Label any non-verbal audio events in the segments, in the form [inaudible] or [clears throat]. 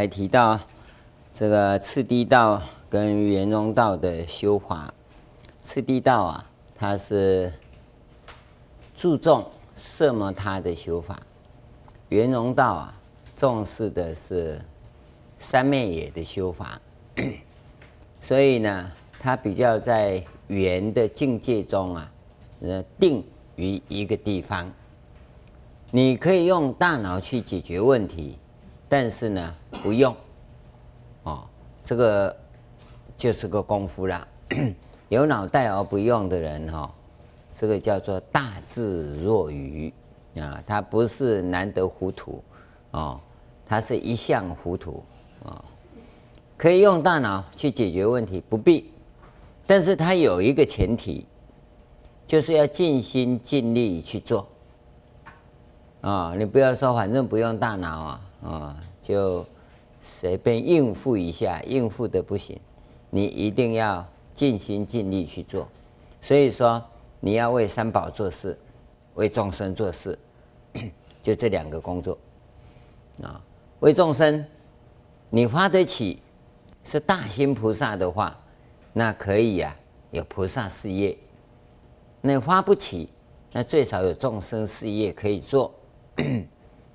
还提到这个次第道跟圆融道的修法，次第道啊，它是注重色摩他的修法；圆融道啊，重视的是三昧耶的修法。[coughs] 所以呢，它比较在圆的境界中啊，呃，定于一个地方。你可以用大脑去解决问题。但是呢，不用，哦，这个就是个功夫啦。[clears throat] 有脑袋而不用的人，哈、哦，这个叫做大智若愚啊，他不是难得糊涂，哦，他是一向糊涂啊、哦。可以用大脑去解决问题，不必，但是他有一个前提，就是要尽心尽力去做。啊、你不要说反正不用大脑啊。啊、就随便应付一下，应付的不行，你一定要尽心尽力去做。所以说，你要为三宝做事，为众生做事，[coughs] 就这两个工作啊。为众生，你发得起是大心菩萨的话，那可以呀、有菩萨事业；那发不起，那最少有众生事业可以做。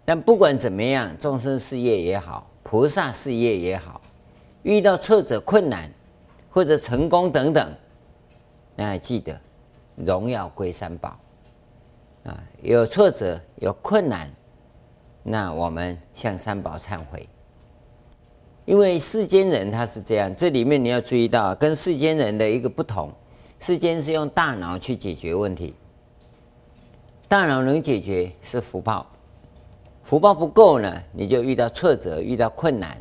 但不管怎么样，众生事业也好，菩萨事业也好，遇到挫折、困难或者成功等等，那记得荣耀归三宝啊！有挫折、有困难，那我们向三宝忏悔。因为世间人他是这样，这里面你要注意到，跟世间人的一个不同，世间是用大脑去解决问题，大脑能解决是福报。福报不够呢，你就遇到挫折，遇到困难，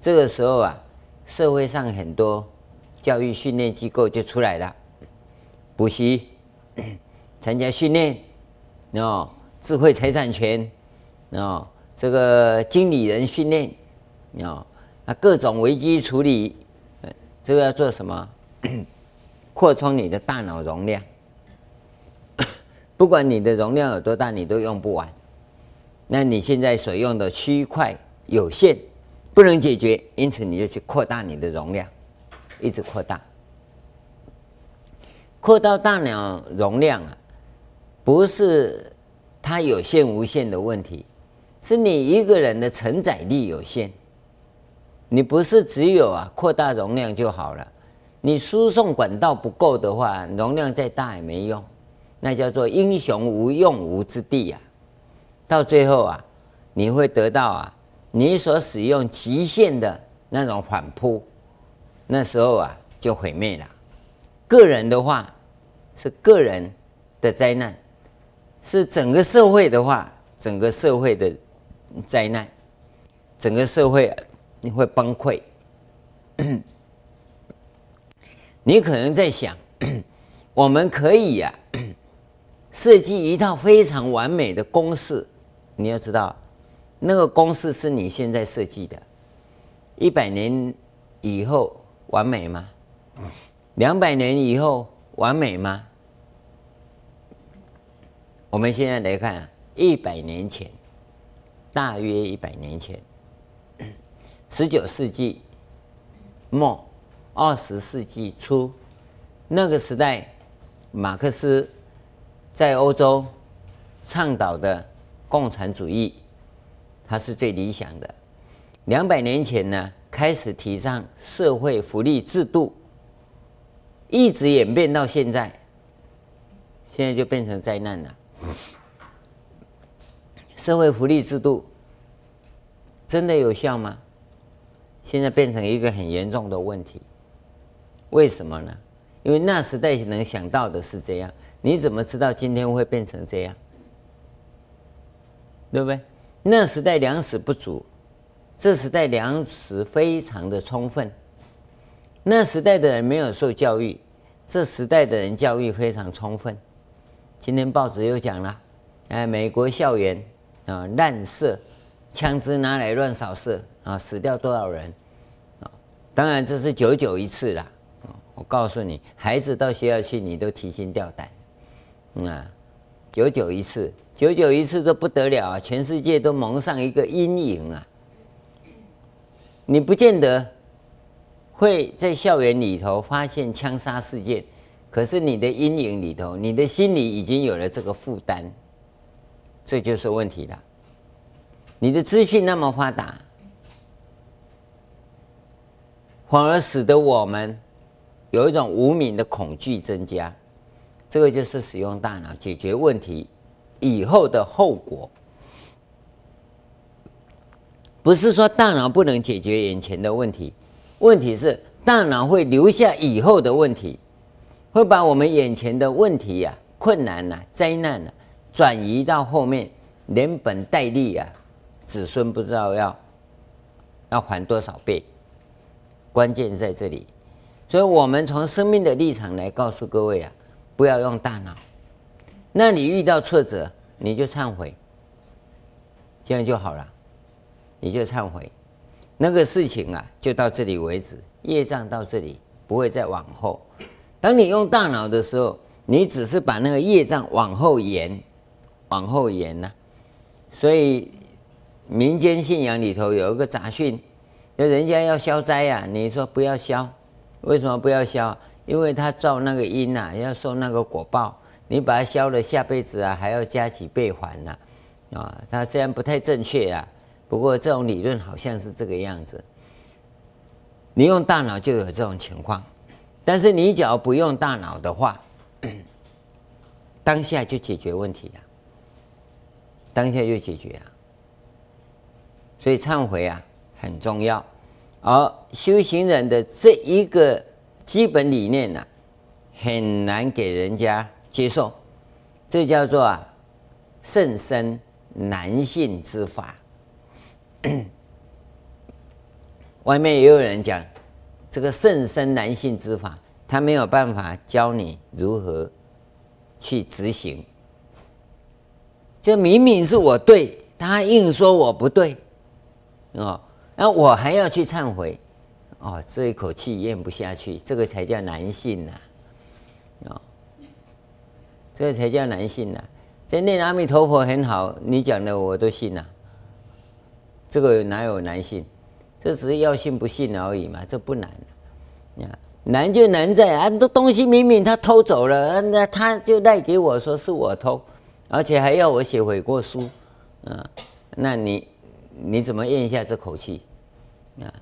这个时候啊，社会上很多教育训练机构就出来了，补习、参加训练，哦，智慧财产权，哦，这个经理人训练，哦，那，各种危机处理，这个要做什么？[coughs] 扩充你的大脑容量，[coughs] 不管你的容量有多大，你都用不完。那你现在所用的区块有限，不能解决，因此你就去扩大你的容量，一直扩大，扩大大脑容量啊，不是它有限无限的问题，是你一个人的承载力有限，你不是只有啊扩大容量就好了，你输送管道不够的话，容量再大也没用，那叫做英雄无用武之地呀。到最后啊，你会得到啊，你所使用极限的那种反扑，那时候啊就毁灭了。个人的话是个人的灾难，是整个社会的话，整个社会的灾难，整个社会你会崩溃。[coughs] 你可能在想，我们可以呀、啊，[coughs] 设计一套非常完美的公式。你要知道，那个公式是你现在设计的，一百年以后完美吗？两百年以后完美吗？我们现在来看，一百年前，大约一百年前，十九世纪末，二十世纪初，那个时代，马克思在欧洲倡导的。共产主义，它是最理想的。两百年前呢，开始提倡社会福利制度，一直演变到现在，现在就变成灾难了。社会福利制度真的有效吗？现在变成一个很严重的问题。为什么呢？因为那时代能想到的是这样，你怎么知道今天会变成这样？对不对？那时代粮食不足，这时代粮食非常的充分。那时代的人没有受教育，这时代的人教育非常充分。今天报纸又讲了，哎，美国校园啊滥射，枪支拿来乱扫射啊，死掉多少人啊？当然这是久久一次了。我告诉你，孩子到学校去，你都提心吊胆，啊，久久一次。久久一次都不得了啊！全世界都蒙上一个阴影啊！你不见得会在校园里头发现枪杀事件，可是你的阴影里头，你的心里已经有了这个负担，这就是问题了。你的资讯那么发达，反而使得我们有一种无名的恐惧增加，这个就是使用大脑解决问题以后的后果。不是说大脑不能解决眼前的问题，问题是大脑会留下以后的问题，会把我们眼前的问题呀、啊、困难呐、啊、灾难呐、啊、转移到后面，连本带利啊，子孙不知道要要还多少倍。关键在这里，所以我们从生命的立场来告诉各位啊，不要用大脑。那你遇到挫折，你就忏悔，这样就好了。你就忏悔，那个事情啊，就到这里为止，业障到这里，不会再往后。当你用大脑的时候，你只是把那个业障往后延，往后延呐、所以民间信仰里头有一个杂讯，就人家要消灾呀、啊，你说不要消，为什么不要消？因为他造那个因呐、要受那个果报，你把它消了，下辈子啊还要加几倍还呐、啊。他虽然不太正确啊。不过这种理论好像是这个样子，你用大脑就有这种情况，但是你只要不用大脑的话，当下就解决问题了，当下就解决了，所以忏悔啊很重要，而修行人的这一个基本理念呢、很难给人家接受，这叫做啊甚深男性之法。[coughs] 外面也有人讲，这个甚深男性之法，他没有办法教你如何去执行。就明明是我对，他硬说我不对，哦，那我还要去忏悔，哦，这一口气咽不下去，这个才叫男性呐，啊，这才叫难信呐。这念阿弥陀佛很好，你讲的我都信呐。这个哪有难信？这只是要信不信而已嘛，这不难。啊难就难在啊，这东西明明他偷走了，那他就赖给我说是我偷，而且还要我写悔过书，啊，那你你怎么咽下这口气？啊，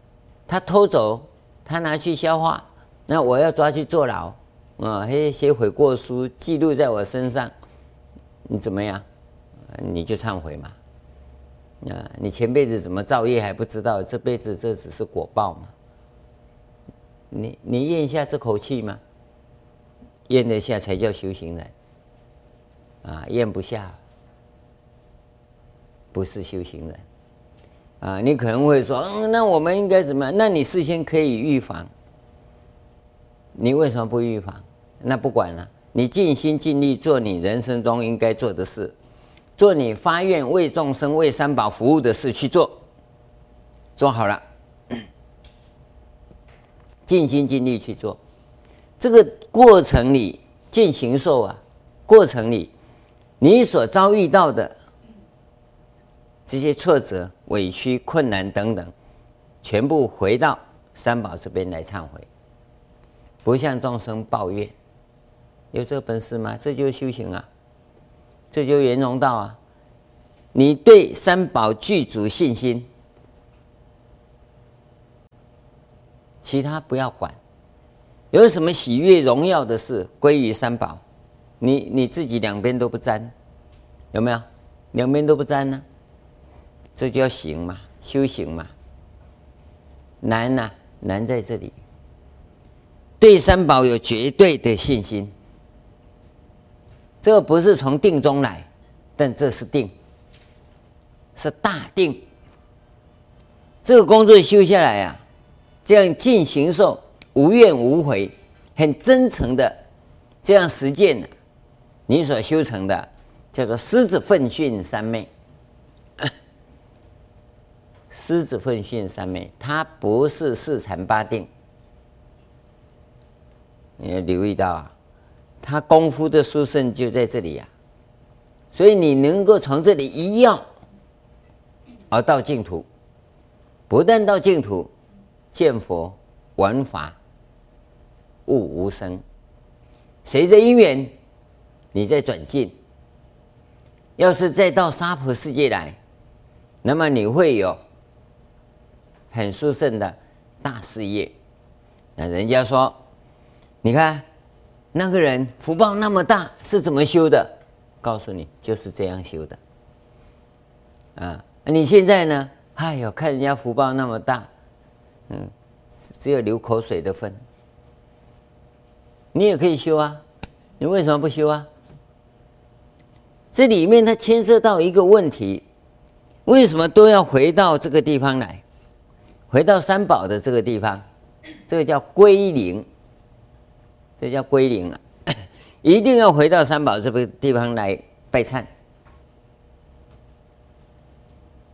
他偷走，他拿去消化，那我要抓去坐牢，啊，还写悔过书记录在我身上，你怎么样？你就忏悔嘛。啊，你前辈子怎么造业还不知道？这辈子这只是果报嘛？你你咽下这口气吗？咽得下才叫修行人啊！咽不下，不是修行人啊！你可能会说，嗯，那我们应该怎么样？那你事先可以预防，你为什么不预防？那不管了，你尽心尽力做你人生中应该做的事。做你发愿为众生、为三宝服务的事去做，做好了，尽心尽力去做。这个过程里，尽形寿啊，过程里你所遭遇到的这些挫折、委屈、困难等等，全部回到三宝这边来忏悔，不向众生抱怨。有这个本事吗？这就是修行啊。这就是圆融道啊！你对三宝具足信心，其他不要管。有什么喜悦荣耀的事归于三宝，你你自己两边都不沾，有没有？两边都不沾呢？这叫行嘛，修行嘛。难呐、啊，难在这里。对三宝有绝对的信心。这个不是从定中来，但这是定，是大定。这个工作修下来啊，这样尽行受，无怨无悔，很真诚的这样实践，你所修成的叫做狮子奋迅三昧。[coughs] 狮子奋迅三昧，它不是四禅八定，你要留意到啊。他功夫的殊胜就在这里呀、啊，所以你能够从这里一跃而到净土，不但到净土，见佛闻法，悟无生。随着因缘，你再转进。要是再到娑婆世界来，那么你会有很殊胜的大事业。那人家说，你看那个人福报那么大，是怎么修的？告诉你，就是这样修的。啊，你现在呢？哎呦，看人家福报那么大，嗯，只有流口水的份。你也可以修啊，你为什么不修啊？这里面它牵涉到一个问题，为什么都要回到这个地方来？回到三宝的这个地方，这个叫归零，这叫归零啊！[coughs] 一定要回到三宝这个地方来拜忏，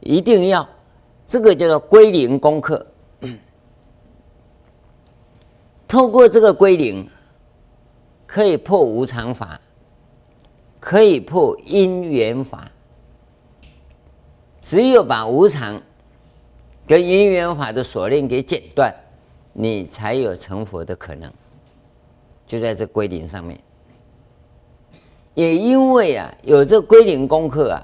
一定要，这个叫做归零功课。[coughs] 透过这个归零。可以破无常法，可以破因缘法。只有把无常跟因缘法的锁链给剪断，你才有成佛的可能。就在这归零上面。也因为啊，有这归零功课啊，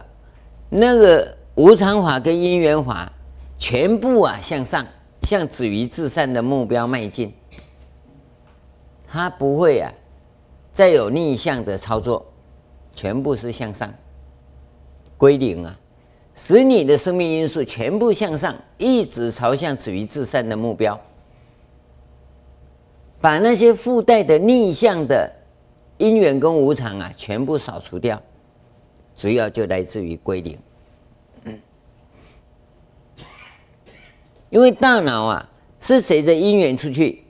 那个无常法跟因缘法全部啊向上，向止于至善的目标迈进。它不会啊。再有逆向的操作，全部是向上归零啊，使你的生命因素全部向上，一直朝向止于至善的目标，把那些附带的逆向的因缘跟无常啊，全部扫除掉，主要就来自于归零。因为大脑啊是随着因缘出去，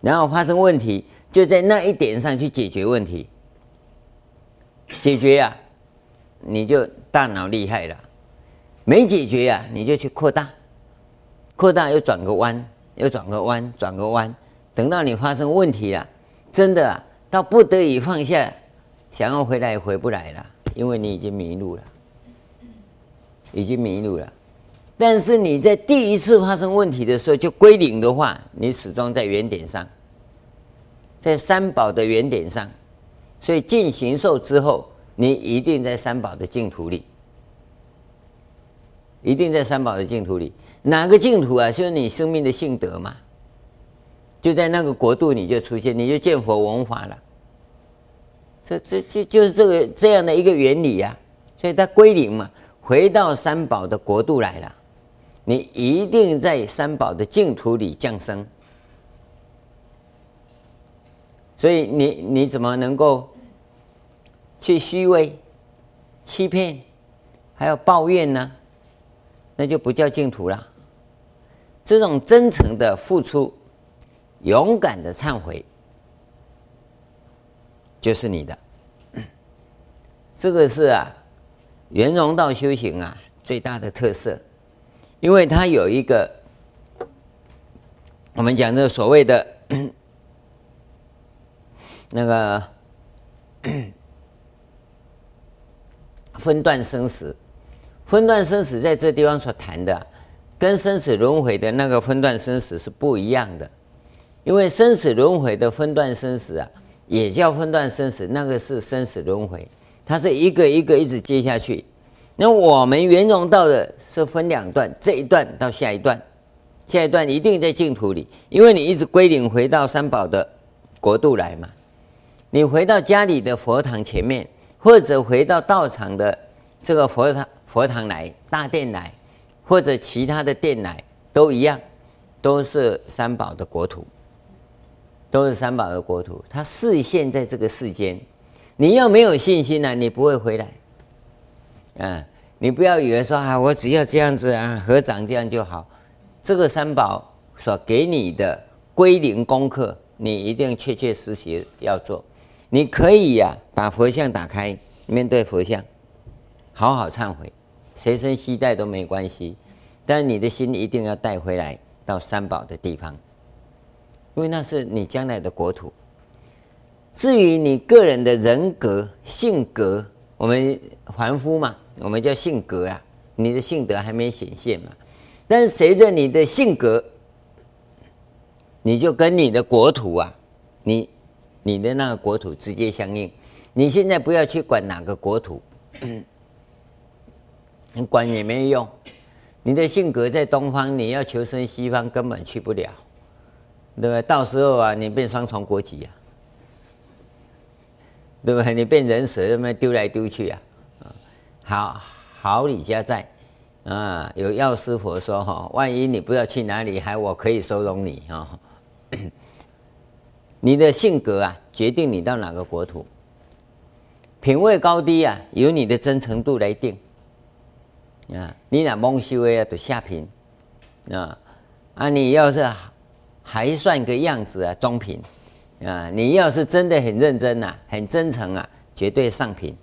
然后发生问题。就在那一点上去解决问题，解决呀、你就大脑厉害了；没解决呀、你就去扩大，扩大又转个弯，又转个弯，转个弯，等到你发生问题了，真的啊，到不得已放下，想要回来也回不来了，因为你已经迷路了，已经迷路了。但是你在第一次发生问题的时候就归零的话，你始终在原点上。在三宝的原点上，所以尽形寿之后，你一定在三宝的净土里，一定在三宝的净土里。哪个净土啊？就是你生命的性德嘛，就在那个国度你就出现，你就见佛闻法了。这这就就是这个这样的一个原理呀、啊。所以它归零嘛，回到三宝的国度来了，你一定在三宝的净土里降生。所以你你怎么能够去虚伪、欺骗，还有抱怨呢？那就不叫净土了。这种真诚的付出、勇敢的忏悔，就是你的。[coughs] 这个是啊，圆融道修行啊最大的特色，因为它有一个我们讲的所谓的。[coughs] 那个 [coughs] 分段生死，分段生死在这地方所谈的，跟生死轮回的那个分段生死是不一样的。因为生死轮回的分段生死啊，也叫分段生死，那个是生死轮回，它是一个一个一直接下去。那我们圆融道的是分两段，这一段到下一段，下一段一定在净土里，因为你一直归零回到三宝的国度来嘛。你回到家里的佛堂前面，或者回到道场的这个佛堂佛堂来大殿来，或者其他的殿来，都一样，都是三宝的国土，都是三宝的国土。它示现在这个世间，你要没有信心呢、你不会回来。嗯，你不要以为说啊，我只要这样子啊，合掌这样就好。这个三宝所给你的归零功课，你一定确确实实要做。你可以呀、把佛像打开，面对佛像，好好忏悔，随身携带都没关系。但你的心一定要带回来到三宝的地方，因为那是你将来的国土。至于你个人的人格、性格，我们凡夫嘛，我们叫性格啊，你的性格还没显现嘛。但是随着你的性格你就跟你的国土啊，你你的那个国土直接相应。你现在不要去管哪个国土，你 [coughs] 管也没用。你的性格在东方，你要求生西方根本去不了，对不对？到时候啊，你变双重国籍啊，对不对？你变人蛇，那么丢来丢去啊。好好李家在啊，有药师佛说哈，万一你不知道去哪里，还我可以收容你啊。[coughs] 你的性格啊，决定你到哪个国土。品位高低啊，由你的真诚度来定。啊，你那蒙修啊，都下品啊。啊，你要是还算个样子啊，中品啊。你要是真的很认真呐，很真诚啊，绝对上品，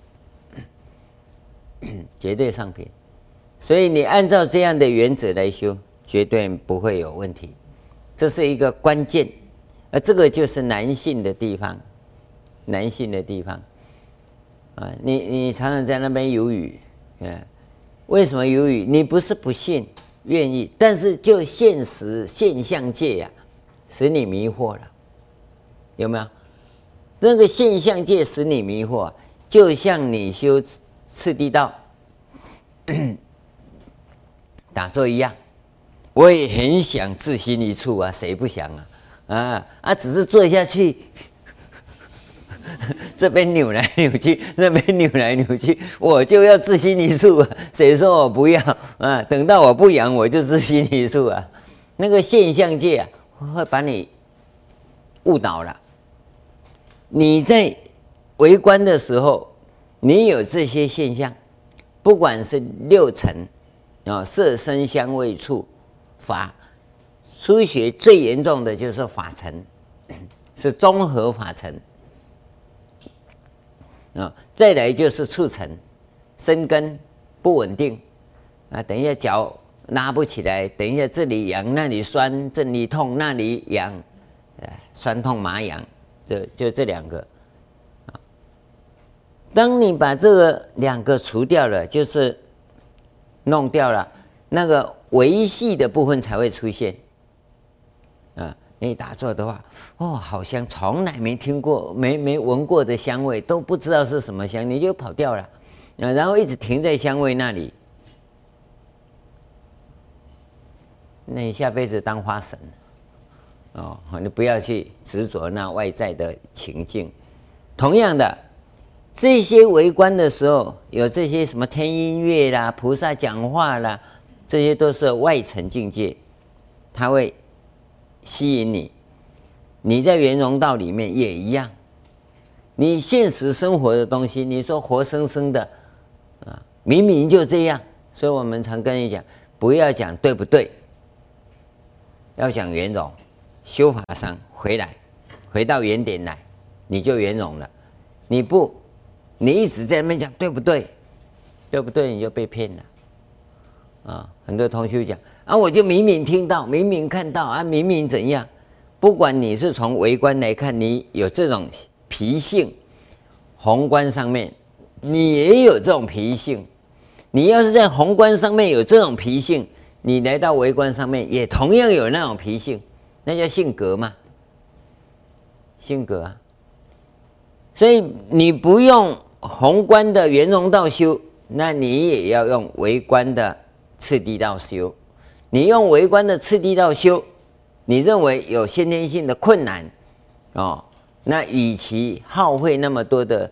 [clears throat] 绝对上品。所以你按照这样的原则来修，绝对不会有问题。这是一个关键，而这个就是男性的地方，男性的地方。啊，你你常常在那边犹豫，嗯，为什么犹豫？你不是不信，愿意，但是就现实现象界呀、使你迷惑了，有没有？那个现象界使你迷惑，就像你修次第道 [coughs] 打坐一样，我也很想自心一处啊，谁不想啊？啊啊，只是坐下去。[laughs] 这边扭来扭去，那边扭来扭去，我就要自心一处啊！谁说我不要啊？等到我不痒，我就自心一处啊！那个现象界啊，会把你误导了。你在围观的时候，你有这些现象，不管是六尘啊，色声香味触法，初学最严重的就是法尘，[coughs] 是综合法尘。啊，再来就是促成生根不稳定啊，等一下脚拉不起来，等一下这里痒那里酸，这里痛那里痒，酸痛麻痒，就就这两个。当你把这个两个除掉了，就是弄掉了，那个维系的部分才会出现啊。你打坐的话，哦，好香，从来没听过、没没闻过的香味，都不知道是什么香，你就跑掉了，然后一直停在香味那里，那你下辈子当花神，哦，你不要去执着那外在的情境。同样的，这些围观的时候，有这些什么听音乐啦、菩萨讲话啦，这些都是外层境界，它会。吸引你，你在圆融道里面也一样。你现实生活的东西，你说活生生的啊，明明就这样。所以我们常跟你讲，不要讲对不对，要讲圆融。修法上回来，回到原点来，你就圆融了。你不，你一直在那边讲对不对，对不对，你就被骗了。啊，很多同学讲。啊，我就明明听到，明明看到啊，明明怎样？不管你是从微观来看，你有这种脾性；宏观上面，你也有这种脾性。你要是在宏观上面有这种脾性，你来到微观上面也同样有那种脾性，那叫性格嘛。性格啊，所以你不用宏观的圆融道修，那你也要用微观的次第道修。你用微观的次第道修，你认为有先天性的困难，哦，那与其耗费那么多的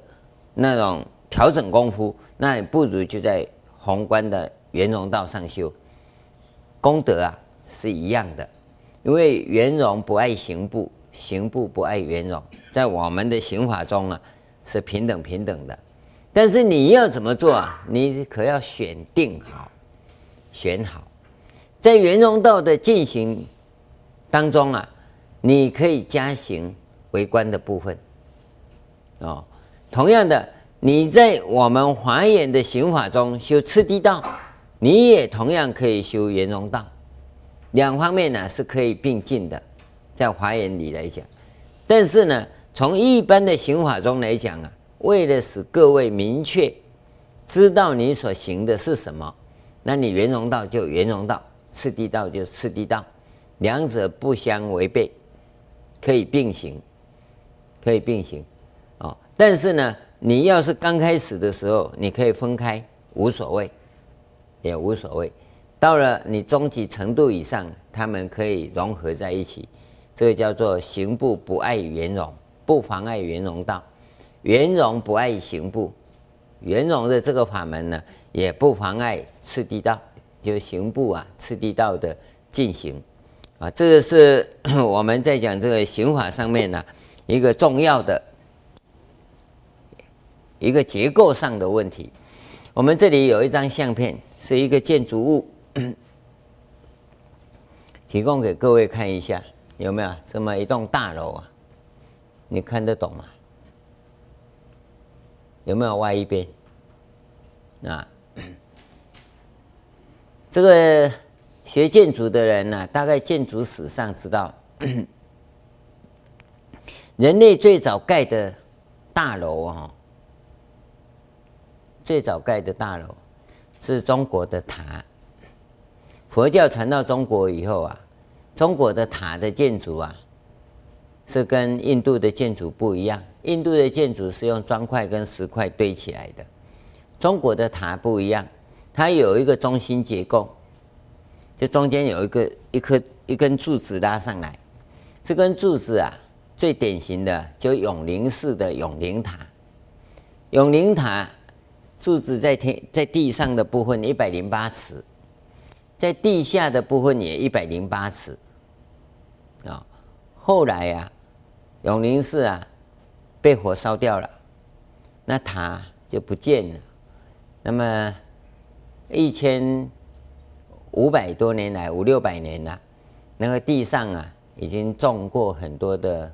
那种调整功夫，那不如就在宏观的圆融道上修，功德啊是一样的，因为圆融不爱行部，行部不爱圆融，在我们的刑法中啊是平等平等的，但是你要怎么做啊？你可要选定好，选好。在圆融道的进行当中啊，你可以加行为观的部分，哦，同样的，你在我们华严的刑法中修次第道，你也同样可以修圆融道，两方面呢是可以并进的，在华严里来讲。但是呢，从一般的行法中来讲啊，为了使各位明确知道你所行的是什么，那你圆融道就圆融道。次第道就次第道，两者不相违背，可以并行，可以并行，哦。但是呢，你要是刚开始的时候，你可以分开，无所谓，也无所谓。到了你终极程度以上，他们可以融合在一起，这个叫做行部不碍圆融，不妨碍圆融道。圆融不碍行部，圆融的这个法门呢，也不妨碍次第道，就是行部啊，次第道的进行啊，这个是 [coughs] 我们在讲这个行法上面呢、一个重要的一个结构上的问题。我们这里有一张相片，是一个建筑物，[coughs] 提供给各位看一下，有没有这么一栋大楼啊？你看得懂吗？有没有歪一边？啊，[coughs] 这个学建筑的人呢、大概建筑史上知道，[coughs] 人类最早盖的大楼啊，最早盖的大楼是中国的塔。佛教传到中国以后啊，中国的塔的建筑啊。是跟印度的建筑不一样，印度的建筑是用砖块跟石块堆起来的，中国的塔不一样，它有一个中心结构，就中间有一个一颗一根柱子拉上来，这根柱子啊，最典型的就永宁寺的永宁塔，永宁塔柱子在天在地上的部分一百零八尺，在地下的部分也一百零八尺，啊，后来呀、啊。永宁寺啊，被火烧掉了，那塔就不见了。那么一千五百多年来，五六百年了，那个地上啊，已经种过很多的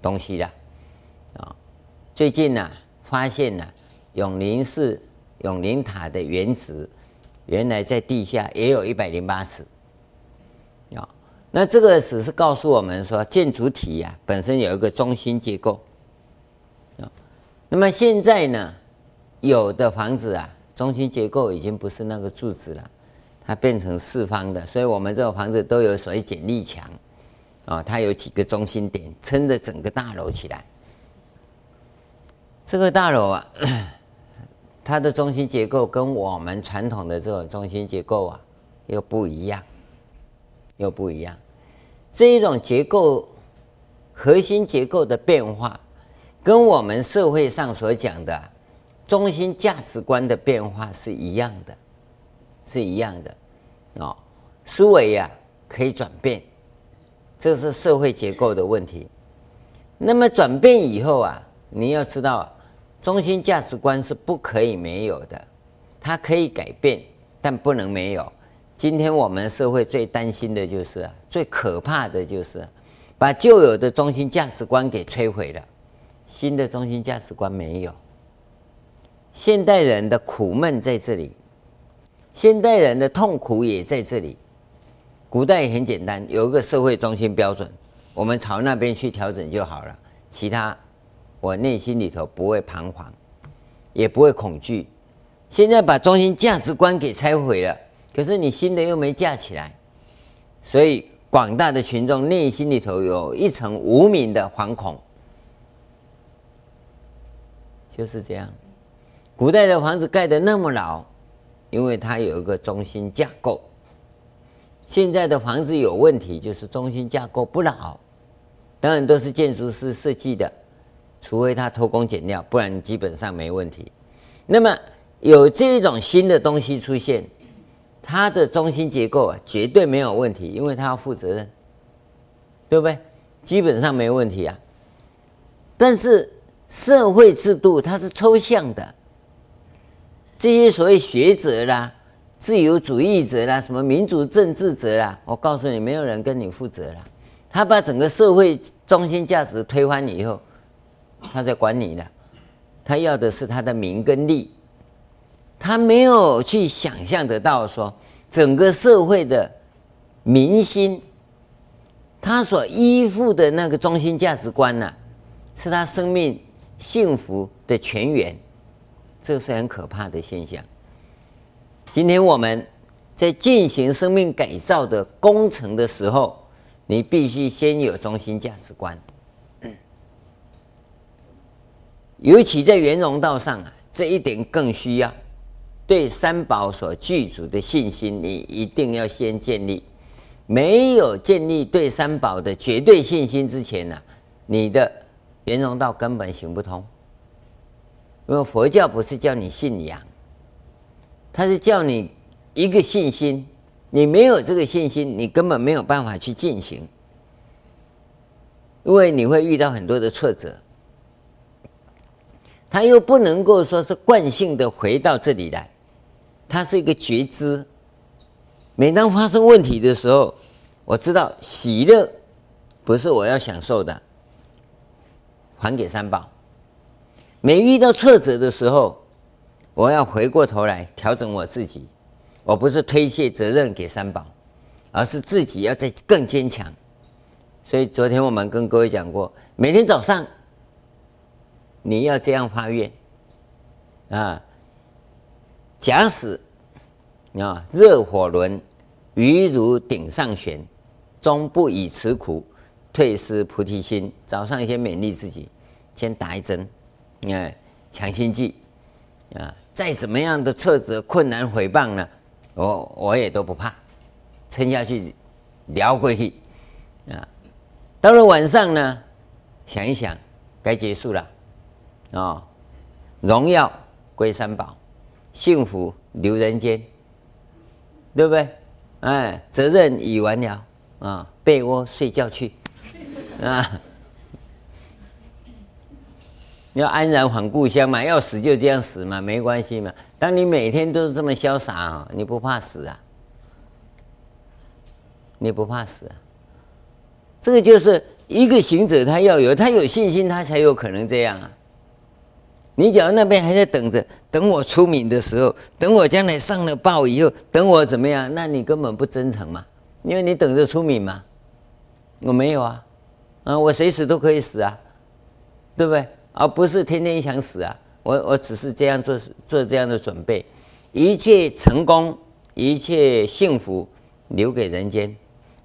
东西了。啊，最近呢、发现了、永宁寺永宁塔的原址，原来在地下也有一百零八尺。啊。那这个只是告诉我们说，建筑体呀、啊、本身有一个中心结构啊。那么现在呢，有的房子啊，中心结构已经不是那个柱子了，它变成四方的。所以我们这个房子都有所谓剪力墙啊，它有几个中心点撑着整个大楼起来。这个大楼啊，它的中心结构跟我们传统的这种中心结构啊又不一样。又不一样，这一种结构核心结构的变化，跟我们社会上所讲的中心价值观的变化是一样的，是一样的哦。思维呀可以转变，这是社会结构的问题。那么转变以后啊，你要知道，中心价值观是不可以没有的，它可以改变，但不能没有。今天我们社会最担心的就是，最可怕的就是把旧有的中心价值观给摧毁了，新的中心价值观没有。现代人的苦闷在这里，现代人的痛苦也在这里。古代很简单，有一个社会中心标准，我们朝那边去调整就好了。其他我内心里头不会彷徨，也不会恐惧。现在把中心价值观给拆毁了。可是你新的又没架起来，所以广大的群众内心里头有一层无名的惶恐，就是这样。古代的房子盖得那么老，因为它有一个中心架构。现在的房子有问题，就是中心架构不老，当然都是建筑师设计的，除非他偷工减料，不然基本上没问题。那么有这种新的东西出现。它的中心结构啊，绝对没有问题，因为它要负责任，对不对？基本上没问题啊。但是社会制度它是抽象的，这些所谓学者啦、自由主义者啦、什么民主政治者啦，我告诉你，没有人跟你负责了。他把整个社会中心价值推翻以后，他在管你的，他要的是他的名跟利。他没有去想象得到说，整个社会的民心，他所依附的那个中心价值观呢、是他生命幸福的泉源，这是很可怕的现象。今天我们在进行生命改造的工程的时候，你必须先有中心价值观。尤其在圆融道上啊，这一点更需要对三宝所具足的信心，你一定要先建立。没有建立对三宝的绝对信心之前呢、啊，你的圆融道根本行不通。因为佛教不是叫你信仰，它是叫你一个信心。你没有这个信心，你根本没有办法去进行，因为你会遇到很多的挫折。他又不能够说是惯性的回到这里来，他是一个觉知。每当发生问题的时候，我知道喜乐不是我要享受的，还给三宝。每遇到挫折的时候，我要回过头来调整我自己。我不是推卸责任给三宝，而是自己要再更坚强。所以昨天我们跟各位讲过，每天早上你要这样发愿啊：假使啊热火轮犹如顶上旋，终不以此苦退失菩提心。早上先勉励自己，先打一针，你看强心剂啊，再怎么样的挫折、困难、毁谤呢？我我也都不怕，撑下去，聊过去啊。到了晚上呢，想一想，该结束了啊、荣耀归三宝，幸福留人间，对不对？哎，责任已完了啊，被窝睡觉去啊。要安然返故乡嘛，要死就这样死嘛，没关系嘛。当你每天都是这么潇洒啊，你不怕死啊？你不怕死啊？这个就是一个行者，他要有他有信心，他才有可能这样啊。你假如那边还在等着，等我出名的时候，等我将来上了报以后，等我怎么样？那你根本不真诚嘛，因为你等着出名嘛。我没有啊，啊，我随时都可以死啊，对不对？而不是天天想死啊！我我只是这样做做这样的准备，一切成功，一切幸福留给人间，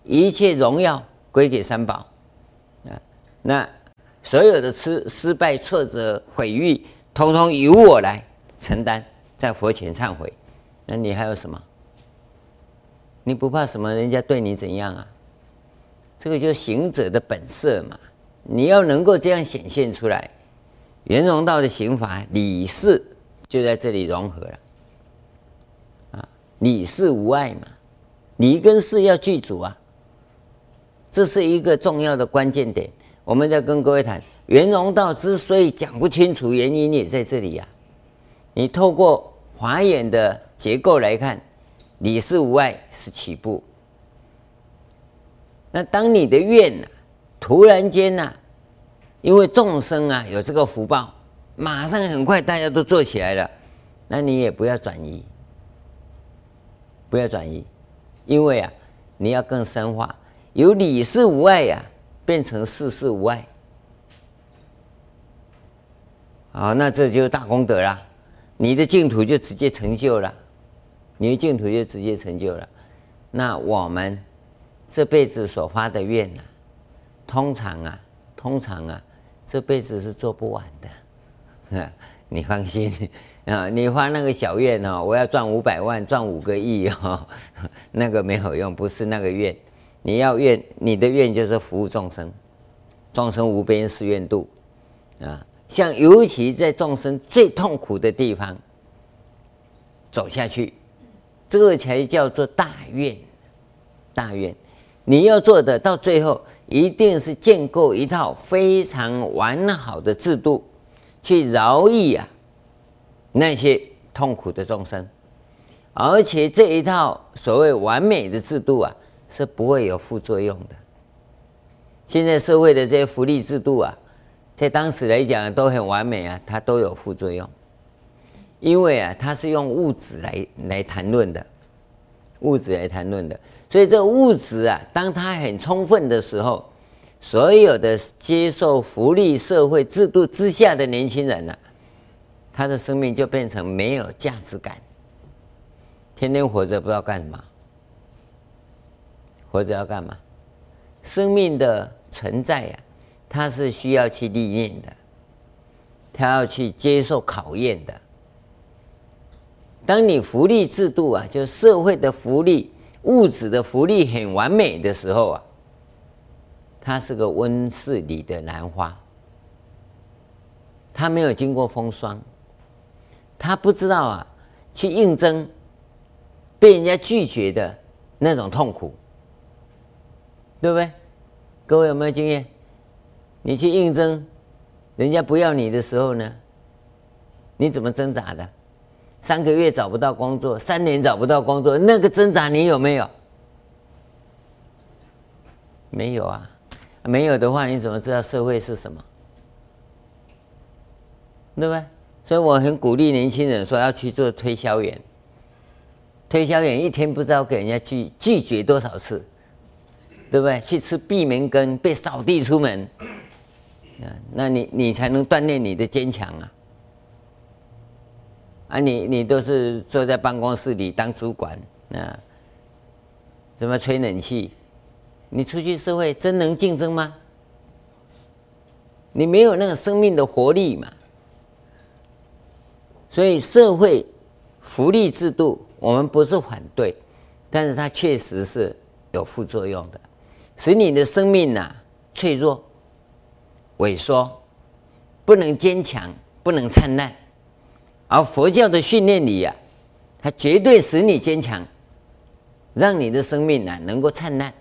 一切荣耀归给三宝啊！那所有的失失败、挫折、毁誉，通通由我来承担，在佛前忏悔。那你还有什么？你不怕什么？人家对你怎样啊？这个就是行者的本色嘛！你要能够这样显现出来。圆融道的行法理事就在这里融合了，啊，理事无碍嘛，理跟事要具足啊，这是一个重要的关键点。我们在跟各位谈圆融道之所以讲不清楚，原因也在这里呀、你透过华严的结构来看，理事无碍是起步。那当你的愿呐，突然间呐。因为众生啊有这个福报，马上很快大家都做起来了，那你也不要转移，不要转移，因为啊你要更深化，有理事无碍呀、变成事事无碍，好，那这就大功德了，你的净土就直接成就了，你的净土就直接成就了，那我们这辈子所发的愿呢、通常啊，通常啊。这辈子是做不完的，[laughs] 你放心。啊，你发那个小愿哦，我要赚五百万，赚五个亿哦，[laughs] 那个没有用，不是那个愿，你要愿，你的愿就是服务众生，众生无边誓愿度，啊，像尤其在众生最痛苦的地方走下去，这个才叫做大愿，大愿，你要做的到最后。一定是建构一套非常完好的制度，去饶益啊那些痛苦的众生，而且这一套所谓完美的制度啊，是不会有副作用的。现在社会的这些福利制度啊，在当时来讲都很完美啊，它都有副作用，因为啊，它是用物质来来谈论的，物质来谈论的。所以这个物质啊，当它很充分的时候，所有的接受福利社会制度之下的年轻人呢、他的生命就变成没有价值感，天天活着不知道干什么，活着要干嘛？生命的存在呀、啊，它是需要去历练的，它要去接受考验的。当你福利制度啊，就社会的福利、物质的福利很完美的时候啊，它是个温室里的兰花，它没有经过风霜，它不知道啊，去应征被人家拒绝的那种痛苦，对不对？各位有没有经验？你去应征，人家不要你的时候呢，你怎么挣扎的？三个月找不到工作，三年找不到工作，那个挣扎你有没有？没有啊，没有的话，你怎么知道社会是什么？对不对？所以我很鼓励年轻人说要去做推销员。推销员一天不知道给人家拒拒绝多少次，对不对？去吃闭门羹，被扫地出门，那你你才能锻炼你的坚强啊。啊你，你都是坐在办公室里当主管啊，怎么吹冷气？你出去社会真能竞争吗？你没有那个生命的活力嘛。所以社会福利制度我们不是反对，但是它确实是有副作用的，使你的生命呐、脆弱、萎缩，不能坚强，不能灿烂。而佛教的训练里呀，它绝对使你坚强，让你的生命呢能够灿烂，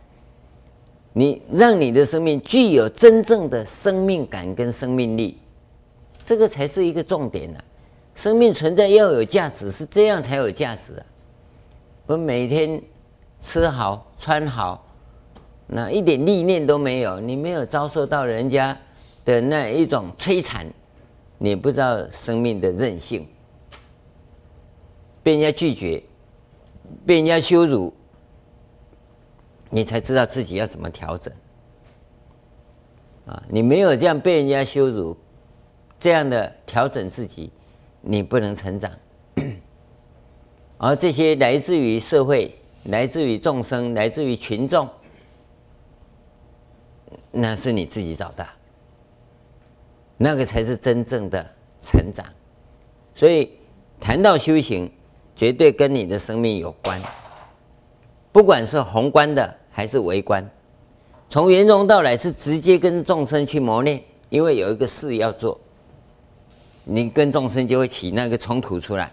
你让你的生命具有真正的生命感跟生命力，这个才是一个重点呢。生命存在要有价值，是这样才有价值啊！不每天吃好穿好，那一点历练都没有，你没有遭受到人家的那一种摧残，你不知道生命的韧性。被人家拒绝，被人家羞辱，你才知道自己要怎么调整。啊，你没有这样被人家羞辱，这样的调整自己，你不能成长。[coughs] 而这些来自于社会、来自于众生、来自于群众，那是你自己找的，那个才是真正的成长。所以谈到修行。绝对跟你的生命有关，不管是宏观的还是微观，从圆融到来是直接跟众生去磨练，因为有一个事要做，你跟众生就会起那个冲突出来。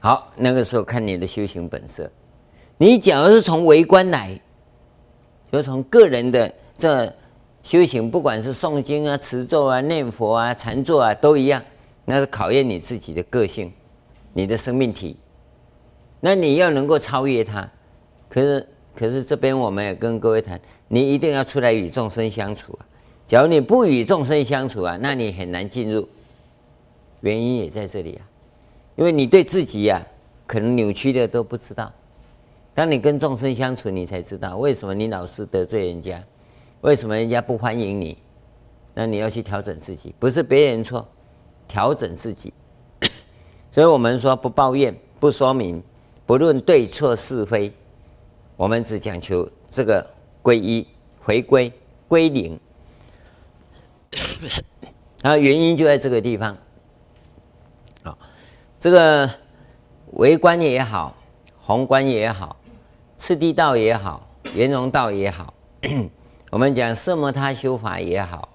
好，那个时候看你的修行本色。你假如是从微观来，就从个人的这修行，不管是诵经啊、持咒啊、念佛啊、禅坐啊，都一样，那是考验你自己的个性。你的生命体，那你要能够超越它。可是，可是这边我们也跟各位谈，你一定要出来与众生相处啊。假如你不与众生相处啊，那你很难进入。原因也在这里啊，因为你对自己呀、啊，可能扭曲的都不知道。当你跟众生相处，你才知道为什么你老是得罪人家，为什么人家不欢迎你。那你要去调整自己，不是别人错，调整自己。[coughs] 所以我们说不抱怨，不说明，不论对错是非，我们只讲求这个归一、回归、归零。[coughs] 然后原因就在这个地方。啊，这个微观也好，宏观也好，次第道也好，圆融道也好，[coughs] 我们讲色摩他修法也好，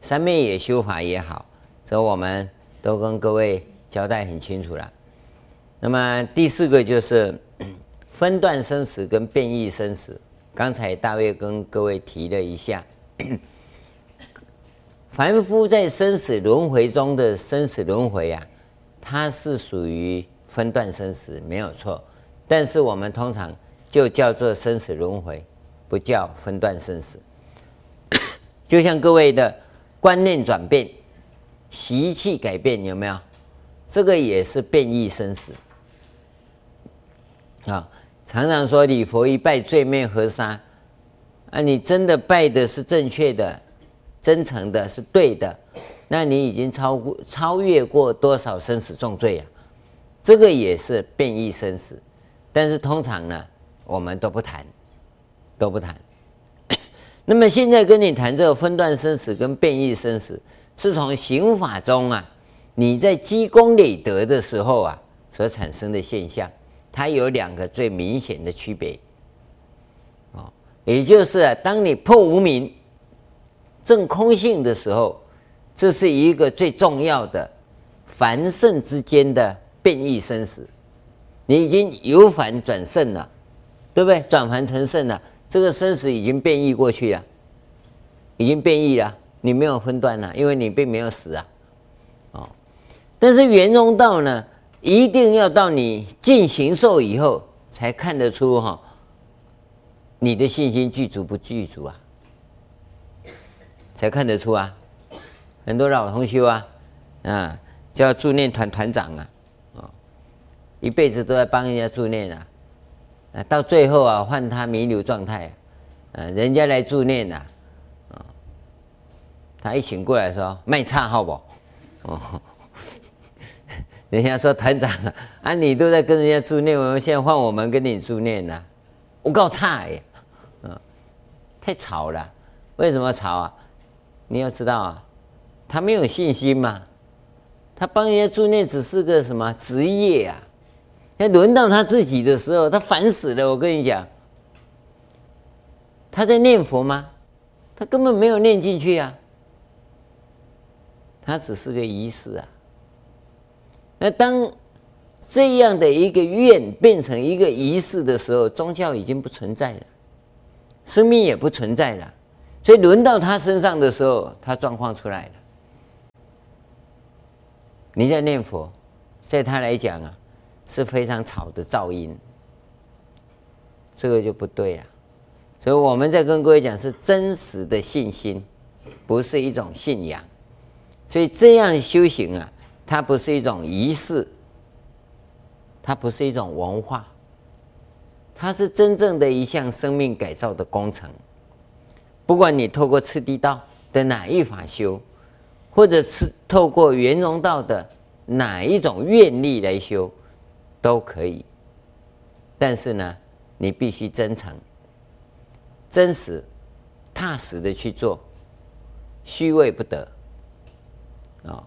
三昧也修法也好，这我们都跟各位。交代很清楚了。那么第四个就是 [coughs] 分段生死跟变异生死。刚才大卫跟各位提了一下，[coughs] 凡夫在生死轮回中的生死轮回啊，它是属于分段生死，没有错。但是我们通常就叫做生死轮回，不叫分段生死。就像各位的观念转变、习气改变，有没有？这个也是变异生死啊！常常说礼佛一拜，罪灭河沙啊！你真的拜的是正确的、真诚的，是对的，那你已经超过、超越过多少生死重罪呀？这个也是变异生死，但是通常呢，我们都不谈，都不谈。那么现在跟你谈这个分段生死跟变异生死，是从刑法中啊，你在积功累德的时候啊所产生的现象，它有两个最明显的区别。啊，也就是啊，当你破无明、证空性的时候，这是一个最重要的凡圣之间的变异生死。你已经由凡转圣了，对不对？转凡成圣了，这个生死已经变异过去了，已经变异了。你没有分段了，因为你并没有死啊。哦，但是圆融道呢，一定要到你尽形寿以后，才看得出哈，你的信心具足不具足啊？才看得出啊。很多老同修啊，啊，叫助念团团长啊。哦一辈子都在帮人家助念啊，到最后啊，换他弥留状态，啊，人家来助念呐，啊，他一醒过来说卖差好不？哦，[laughs] 人家说团长啊，你都在跟人家助念，我们现在换我们跟你助念呐，我够差耶，啊，太吵了，为什么吵啊？你要知道啊，他没有信心嘛，他帮人家助念只是个什么职业啊。那轮到他自己的时候，他烦死了。我跟你讲，他在念佛吗？他根本没有念进去啊，他只是个仪式啊。那当这样的一个愿变成一个仪式的时候，宗教已经不存在了，生命也不存在了。所以轮到他身上的时候，他状况出来了。你在念佛，在他来讲啊。是非常吵的噪音，这个就不对啊。所以我们在跟各位讲，是真实的信心，不是一种信仰。所以这样修行啊，它不是一种仪式，它不是一种文化，它是真正的一项生命改造的工程。不管你透过次第道的哪一法修，或者是透过圆融道的哪一种愿力来修。都可以，但是呢，你必须真诚、真实、踏实的去做，虚伪不得啊！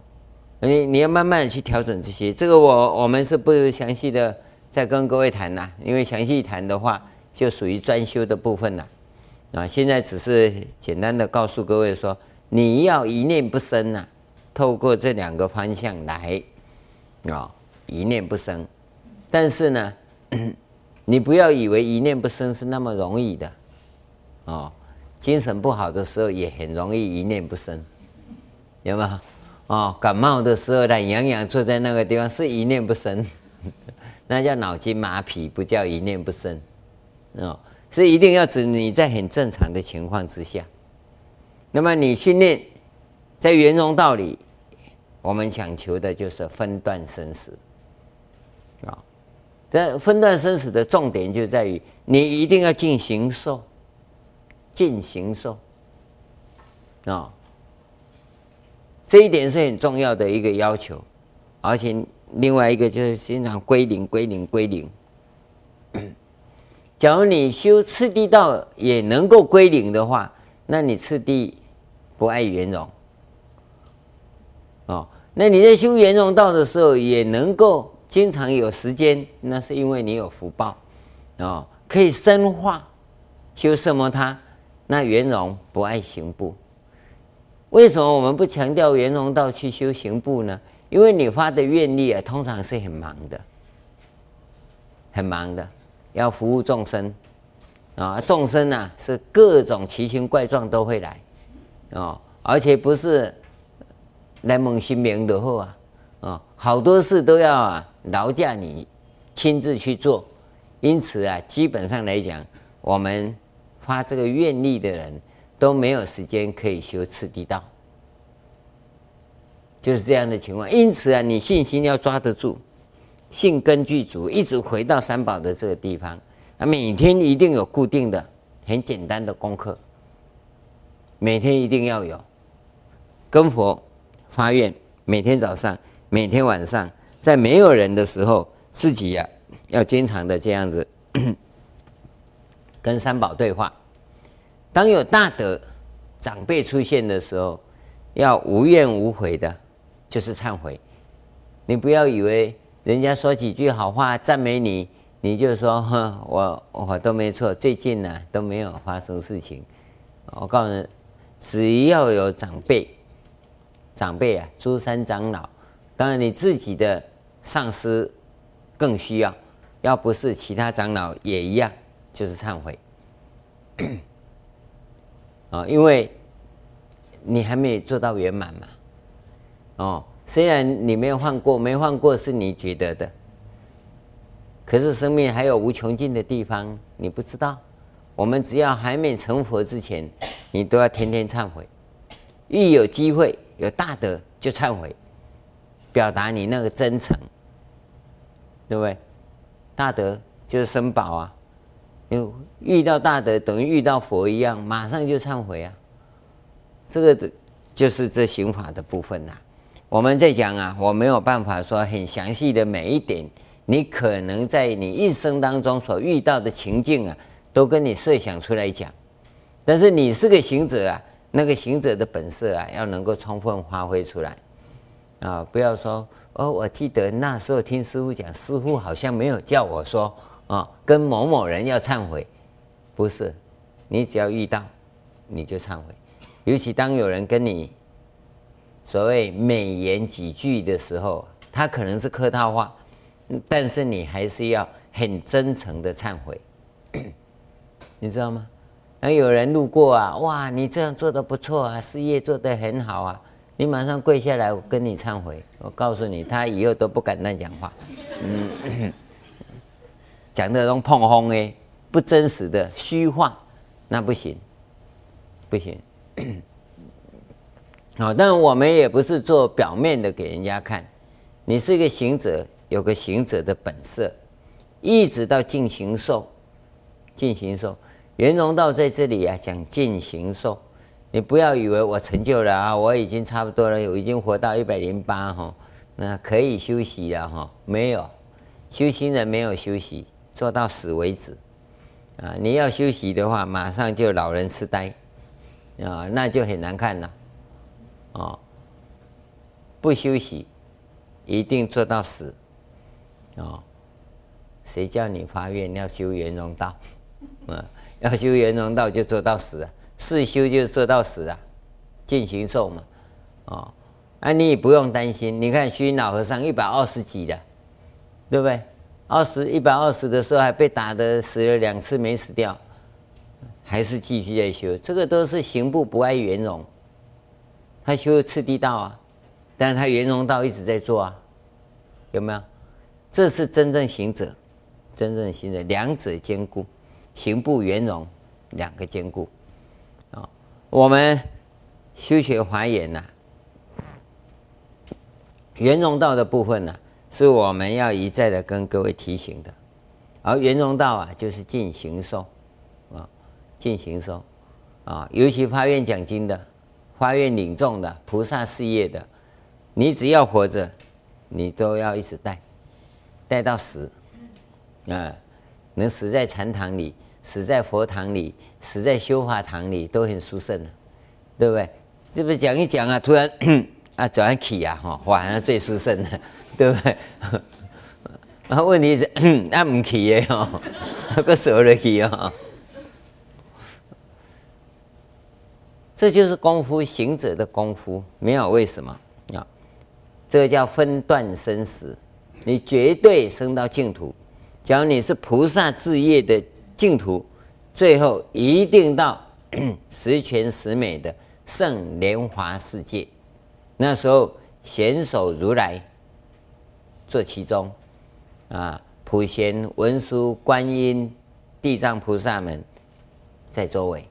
你你要慢慢的去调整这些。这个我我们是不详细的再跟各位谈呐，因为详细谈的话就属于专修的部分了啊。现在只是简单的告诉各位说，你要一念不生呐，透过这两个方向来啊，一念不生。但是呢，[clears throat] 你不要以为一念不生是那么容易的，哦，精神不好的时候也很容易一念不生，有没有？哦，感冒的时候懒洋洋坐在那个地方是一念不生，[laughs] 那叫脑筋麻痹，不叫一念不生，哦，是一定要指你在很正常的情况之下，那么你训练在圆融道理，我们讲求的就是分段生死，啊。这分段生死的重点就在于，你一定要尽行受，尽行受啊，这一点是很重要的一个要求，而且另外一个就是经常归零、归零、归零。[coughs] 假如你修次第道也能够归零的话，那你次第不爱圆融哦，那你在修圆融道的时候也能够。经常有时间，那是因为你有福报，哦，可以深化修什么他，那圆融不爱行部。为什么我们不强调圆融道去修行部呢？因为你发的愿力啊，通常是很忙的，很忙的，要服务众生啊，众生啊是各种奇形怪状都会来，哦，而且不是来问姓名的好啊，啊，好多事都要啊。劳驾你亲自去做，因此啊，基本上来讲，我们发这个愿力的人都没有时间可以修次第道，就是这样的情况。因此啊，你信心要抓得住，信根具足，一直回到三宝的这个地方啊，每天一定有固定的、很简单的功课，每天一定要有跟佛发愿，每天早上，每天晚上。在没有人的时候，自己呀、要经常的这样子跟三宝对话。当有大德长辈出现的时候，要无怨无悔的，就是忏悔。你不要以为人家说几句好话赞美你，你就说哼，我我都没错，最近呢、都没有发生事情。我告诉你，只要有长辈，长辈啊，诸三长老，当然你自己的上师更需要，要不是其他长老也一样，就是忏悔。啊，[coughs] 因为你还没做到圆满嘛。哦，虽然你没有换过，没换过是你觉得的，可是生命还有无穷尽的地方，你不知道。我们只要还没成佛之前，你都要天天忏悔。一有机会有大德就忏悔，表达你那个真诚，对不对？大德就是生宝啊。有遇到大德，等于遇到佛一样，马上就忏悔啊！这个的就是这行法的部分呐、啊。我们在讲啊，我没有办法说很详细的每一点，你可能在你一生当中所遇到的情境啊，都跟你设想出来讲。但是你是个行者啊，那个行者的本色啊，要能够充分发挥出来啊！不要说哦，我记得那时候听师傅讲，师傅好像没有叫我说。啊、跟某某人要忏悔，不是，你只要遇到，你就忏悔。尤其当有人跟你所谓美言几句的时候，他可能是客套话，但是你还是要很真诚的忏悔，[clears throat] 你知道吗？那有人路过啊，哇，你这样做的不错啊，事业做得很好啊，你马上跪下来，我跟你忏悔。我告诉你，他以后都不敢乱讲话。嗯。讲的那种碰风诶，不真实的虚话，那不行，不行。[coughs] 好，但我们也不是做表面的给人家看。你是一个行者，有个行者的本色，一直到尽形寿，尽形寿，圆融道在这里啊，讲尽形寿。你不要以为我成就了啊，我已经差不多了，我已经活到一百零八哈，那可以休息了哈？没有，修行人没有休息。做到死为止，啊！你要休息的话，马上就老人痴呆，啊，那就很难看了，啊！不休息，一定做到死，啊！谁叫你发愿要修圆融道？啊，要修圆融道就做到死啊！是修就是做到死啊，尽形寿嘛，哦！啊，你也不用担心，你看虚云老和尚一百二十几的，对不对？二十一百二十的时候还被打的死了两次没死掉，还是继续在修，这个都是行不不碍圆融。他修次第道啊，但是他圆融道一直在做啊，有没有？这是真正行者，真正行者两者兼顾，行不圆融两个兼顾。我们修学华严呐，圆融道的部分呢？是我们要一再的跟各位提醒的，而圆融道啊，就是尽形寿，啊，尽形寿，啊，尤其发愿讲经的，发愿领众的，菩萨事业的，你只要活着，你都要一直带，带到死，啊，能死在禅堂里，死在佛堂里，死在修法堂里，都很殊胜的，对不对？这不是讲一讲啊，突然啊转起啊，哈，反而最殊胜的。对不对？[laughs] 啊，问题是 [coughs] 那不去的哦，个舍了去哦。这就是功夫行者的功夫，没有为什么啊？这个叫分段生死，你绝对生到净土。假如你是菩萨志业的净土，最后一定到 [clears throat] 十全十美的圣莲华世界。那时候贤首如来。坐其中，啊，普贤、文殊、观音、地藏菩萨们在周围，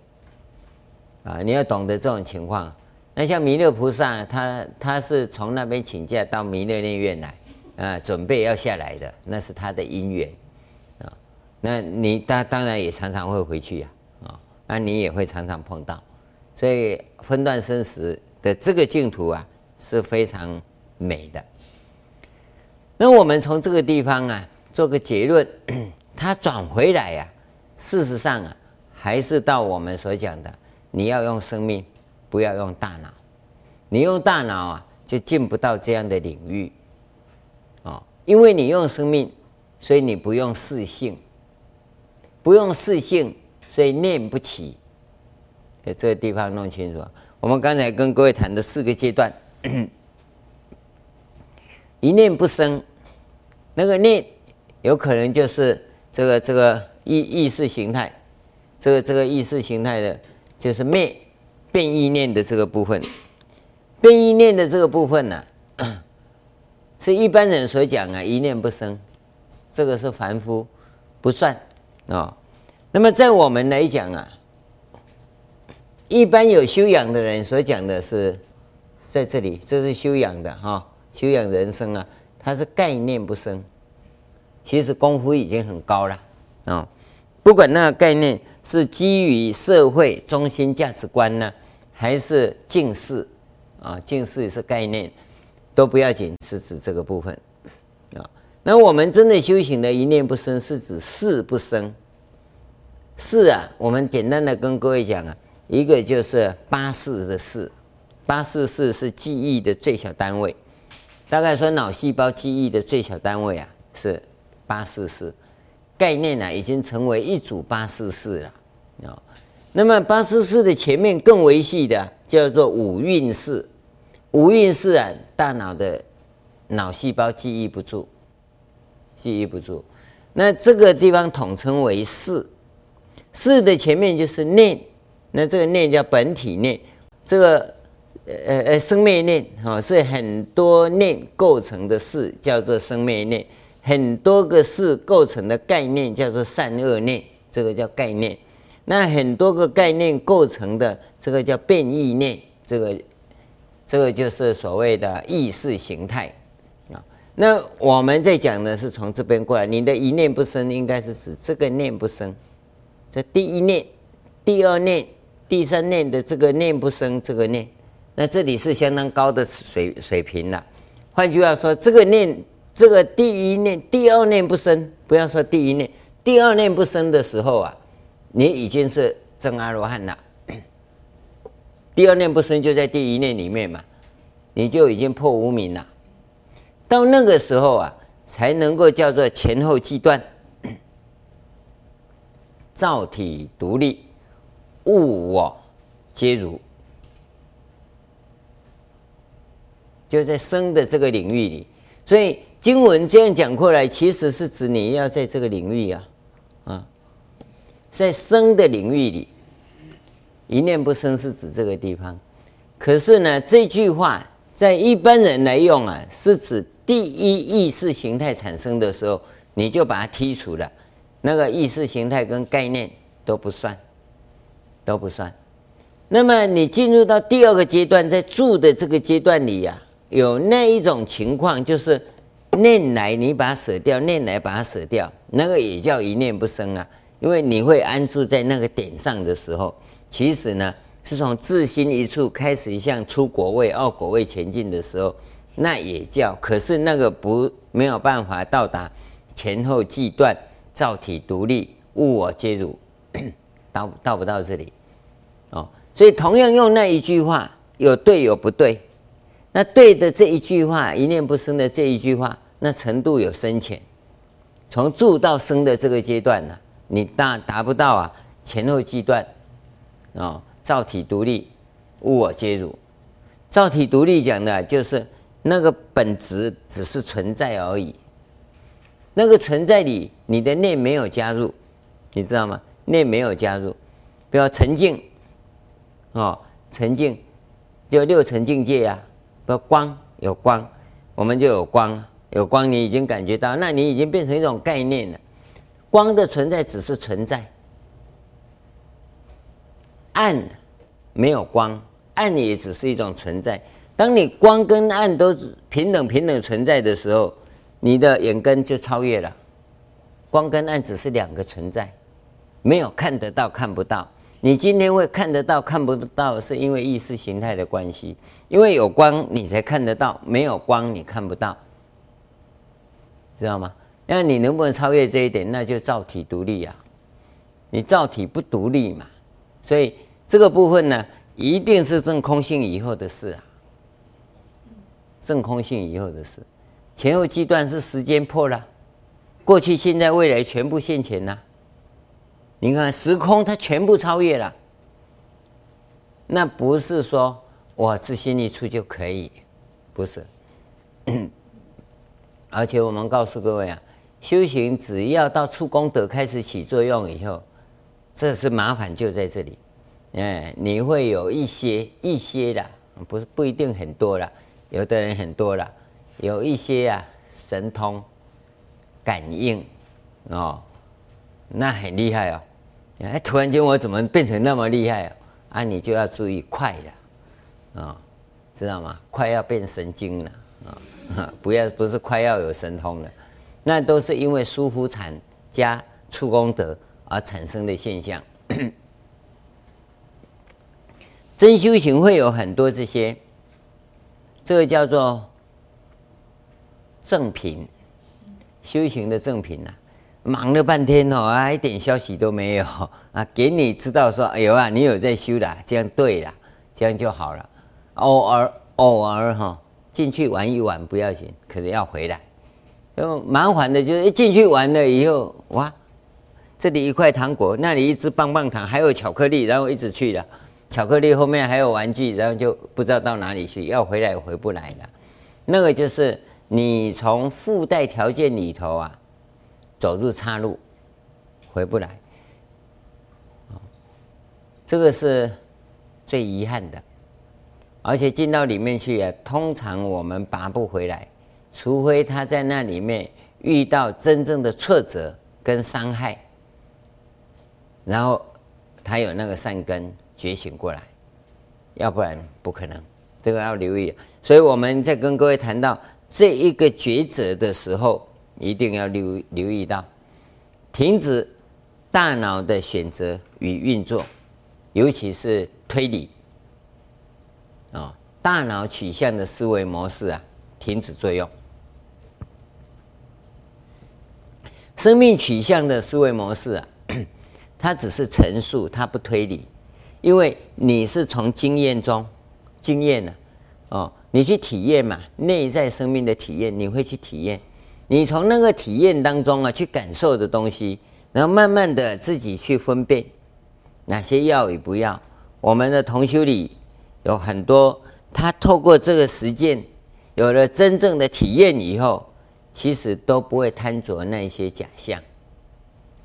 啊，你要懂得这种情况。那像弥勒菩萨，他他是从那边请假到弥勒内院来，啊，准备要下来的，那是他的因缘，那你当当然也常常会回去呀，啊，那你也会常常碰到，所以分段生死的这个净土啊是非常美的。那我们从这个地方啊做个结论，[coughs] 它转回来呀、事实上啊还是到我们所讲的，你要用生命，不要用大脑。你用大脑啊，就进不到这样的领域，啊，因为你用生命，所以你不用四性，不用四性，所以念不起。在这个地方弄清楚。我们刚才跟各位谈的四个阶段，[coughs] 一念不生，那个念有可能就是这个这个意意识形态，这个这个意识形态的，就是灭变异念的这个部分。变异念的这个部分呢、啊，[coughs] 是一般人所讲啊，一念不生，这个是凡夫不算啊、那么在我们来讲啊，一般有修养的人所讲的是在这里，这是修养的哈、修养人生啊，它是概念不生，其实功夫已经很高了啊、不管那个概念是基于社会中心价值观呢，还是近视。啊，近似也是概念，都不要紧，是指这个部分。那我们真的修行的一念不生，是指事不生。事啊，我们简单的跟各位讲啊，一个就是八四的四，八四四是记忆的最小单位。大概说脑细胞记忆的最小单位啊，是八识识。概念呢、啊，已经成为一组八识识了啊。那么八识识的前面更维系的叫做五蕴识。五蕴识啊，大脑的脑细胞记忆不住，记忆不住。那这个地方统称为识，识的前面就是念，那这个念叫本体念。这个呃呃生灭念哈，是很多念构成的识，叫做生灭念。很多个识构成的概念叫做善恶念，这个叫概念。那很多个概念构成的这个叫变异念，这个。这个就是所谓的意识形态。那我们在讲的是从这边过来，你的一念不生，应该是指这个念不生。这第一念、第二念、第三念的这个念不生，这个念，那这里是相当高的水水平了。换句话说，这个念，这个第一念、第二念不生，不要说第一念、第二念不生的时候啊，你已经是证阿罗汉了。[coughs] 第二念不生就在第一念里面嘛，你就已经破无明了。到那个时候啊，才能够叫做前后际断，[coughs] 造体独立，物我皆如。就在生的这个领域里，所以经文这样讲过来，其实是指你要在这个领域啊，啊，在生的领域里。一念不生是指这个地方，可是呢，这句话在一般人来用啊，是指第一意识形态产生的时候，你就把它剔除了，那个意识形态跟概念都不算，都不算。那么你进入到第二个阶段，在住的这个阶段里呀、有那一种情况，就是念来你把它舍掉，念来把它舍掉，那个也叫一念不生啊，因为你会安住在那个点上的时候。其实呢，是从自心一处开始向出国位、二果位前进的时候，那也叫。可是那个不没有办法到达前后际断、造体独立、物我皆如，[coughs] 到到不到这里哦。所以同样用那一句话，有对有不对。那对的这一句话，一念不生的这一句话，那程度有深浅。从住到生的这个阶段呢、你达达不到啊前后际断。啊、哦，造体独立，物我皆如。造体独立讲的就是那个本质只是存在而已。那个存在里，你的念没有加入，你知道吗？念没有加入。比如沉静，哦，沉静，就六尘境界呀、啊。比如光有光，我们就有光，有光，你已经感觉到，那你已经变成一种概念了。光的存在只是存在。暗没有光，暗也只是一种存在。当你光跟暗都平等平等存在的时候，你的眼根就超越了。光跟暗只是两个存在，没有看得到看不到。你今天会看得到看不到，是因为意识形态的关系。因为有光你才看得到，没有光你看不到，知道吗？那你能不能超越这一点？那就造体独立呀、啊。你造体不独立嘛，所以这个部分呢，一定是证空性以后的事啊。证空性以后的事，前后阶段是时间破了，过去、现在、未来全部现前了。你看时空它全部超越了，那不是说我自心一出就可以，不是。[clears throat] 而且我们告诉各位啊，修行只要到出功德开始起作用以后，这是麻烦就在这里。哎，你会有一些一些的，不是不一定很多了，有的人很多了，有一些啊神通感应哦，那很厉害哦。哎，突然间我怎么变成那么厉害啊？啊，你就要注意快了啊，知道吗？快要变神经了啊！[laughs] 不要不是快要有神通了，那都是因为舒服产加出功德而产生的现象。[coughs] 真修行会有很多这些，这个叫做正品，修行的正品呐、啊。忙了半天哦，啊，一点消息都没有 [laughs] 啊！给你知道说，哎呦啊，你有在修的，这样对了，这样就好了。偶尔偶尔哈进去玩一玩不要紧，可是要回来。就麻烦的就是一进去玩了以后，哇，这里一块糖果，那里一支棒棒糖，还有巧克力，然后一直去了。巧克力后面还有玩具，然后就不知道到哪里去，要回来回不来了。那个就是你从附带条件里头啊。走入岔路，回不来，这个是最遗憾的。而且进到里面去啊，通常我们拔不回来，除非他在那里面遇到真正的挫折跟伤害，然后他有那个善根觉醒过来，要不然不可能。这个要留意。所以我们在跟各位谈到这一个抉择的时候。一定要留留意到，停止大脑的选择与运作，尤其是推理啊，大脑取向的思维模式啊，停止作用。生命取向的思维模式啊，[clears throat] 它只是陈述，它不推理，因为你是从经验中经验呢，哦，你去体验嘛，内在生命的体验，你会去体验。你从那个体验当中啊，去感受的东西，然后慢慢的自己去分辨哪些要与不要。我们的同修里有很多，他透过这个实践，有了真正的体验以后，其实都不会贪着那些假象、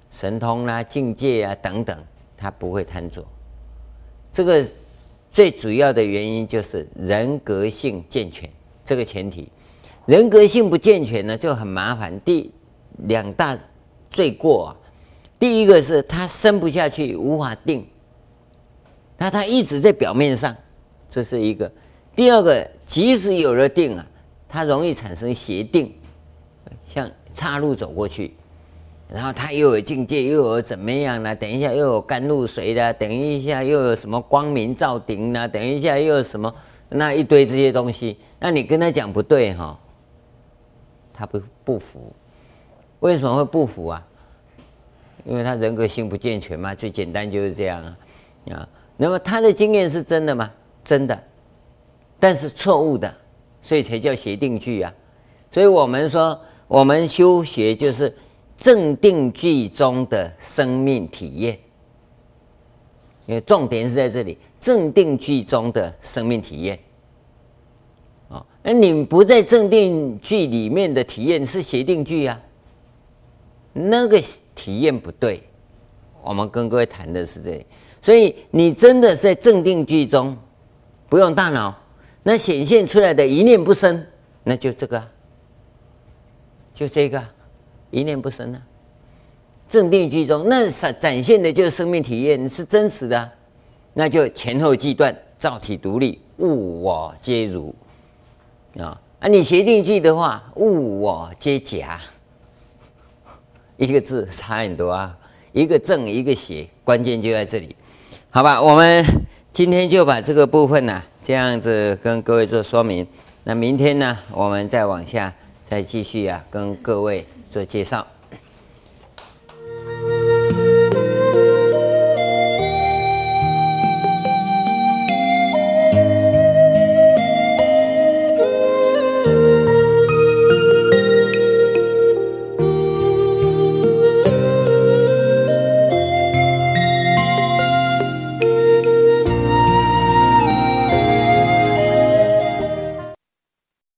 神通啦、啊、境界啊等等，他不会贪着。这个最主要的原因就是人格性健全，这个前提。人格性不健全呢，就很麻烦。第两大罪过啊，第一个是他生不下去，无法定，那他一直在表面上，这是一个。第二个，即使有了定啊，他容易产生邪定，像岔路走过去，然后他又有境界，又有怎么样呢？等一下又有甘露水啦，等一下又有什么光明照顶啦，等一下又有什么那一堆这些东西，那你跟他讲不对哈。他不不服，为什么会不服啊？因为他人格性不健全嘛，最简单就是这样啊啊。那么他的经验是真的吗？真的，但是错误的，所以才叫邪定句啊。所以我们说，我们修学就是正定句中的生命体验，因为重点是在这里，正定句中的生命体验。那你不在正定句里面的体验是邪定句啊，那个体验不对。我们跟各位谈的是这里，所以你真的在正定句中不用大脑，那显现出来的一念不生，那就这个，就这个，一念不生啊。正定句中那展展现的就是生命体验，是真实的，那就前后阶段造体独立，物我皆如。啊，啊，你邪定句的话，物我皆假，一个字差很多啊，一个正一个邪，关键就在这里，好吧？我们今天就把这个部分呢、这样子跟各位做说明。那明天呢，我们再往下再继续啊，跟各位的介绍。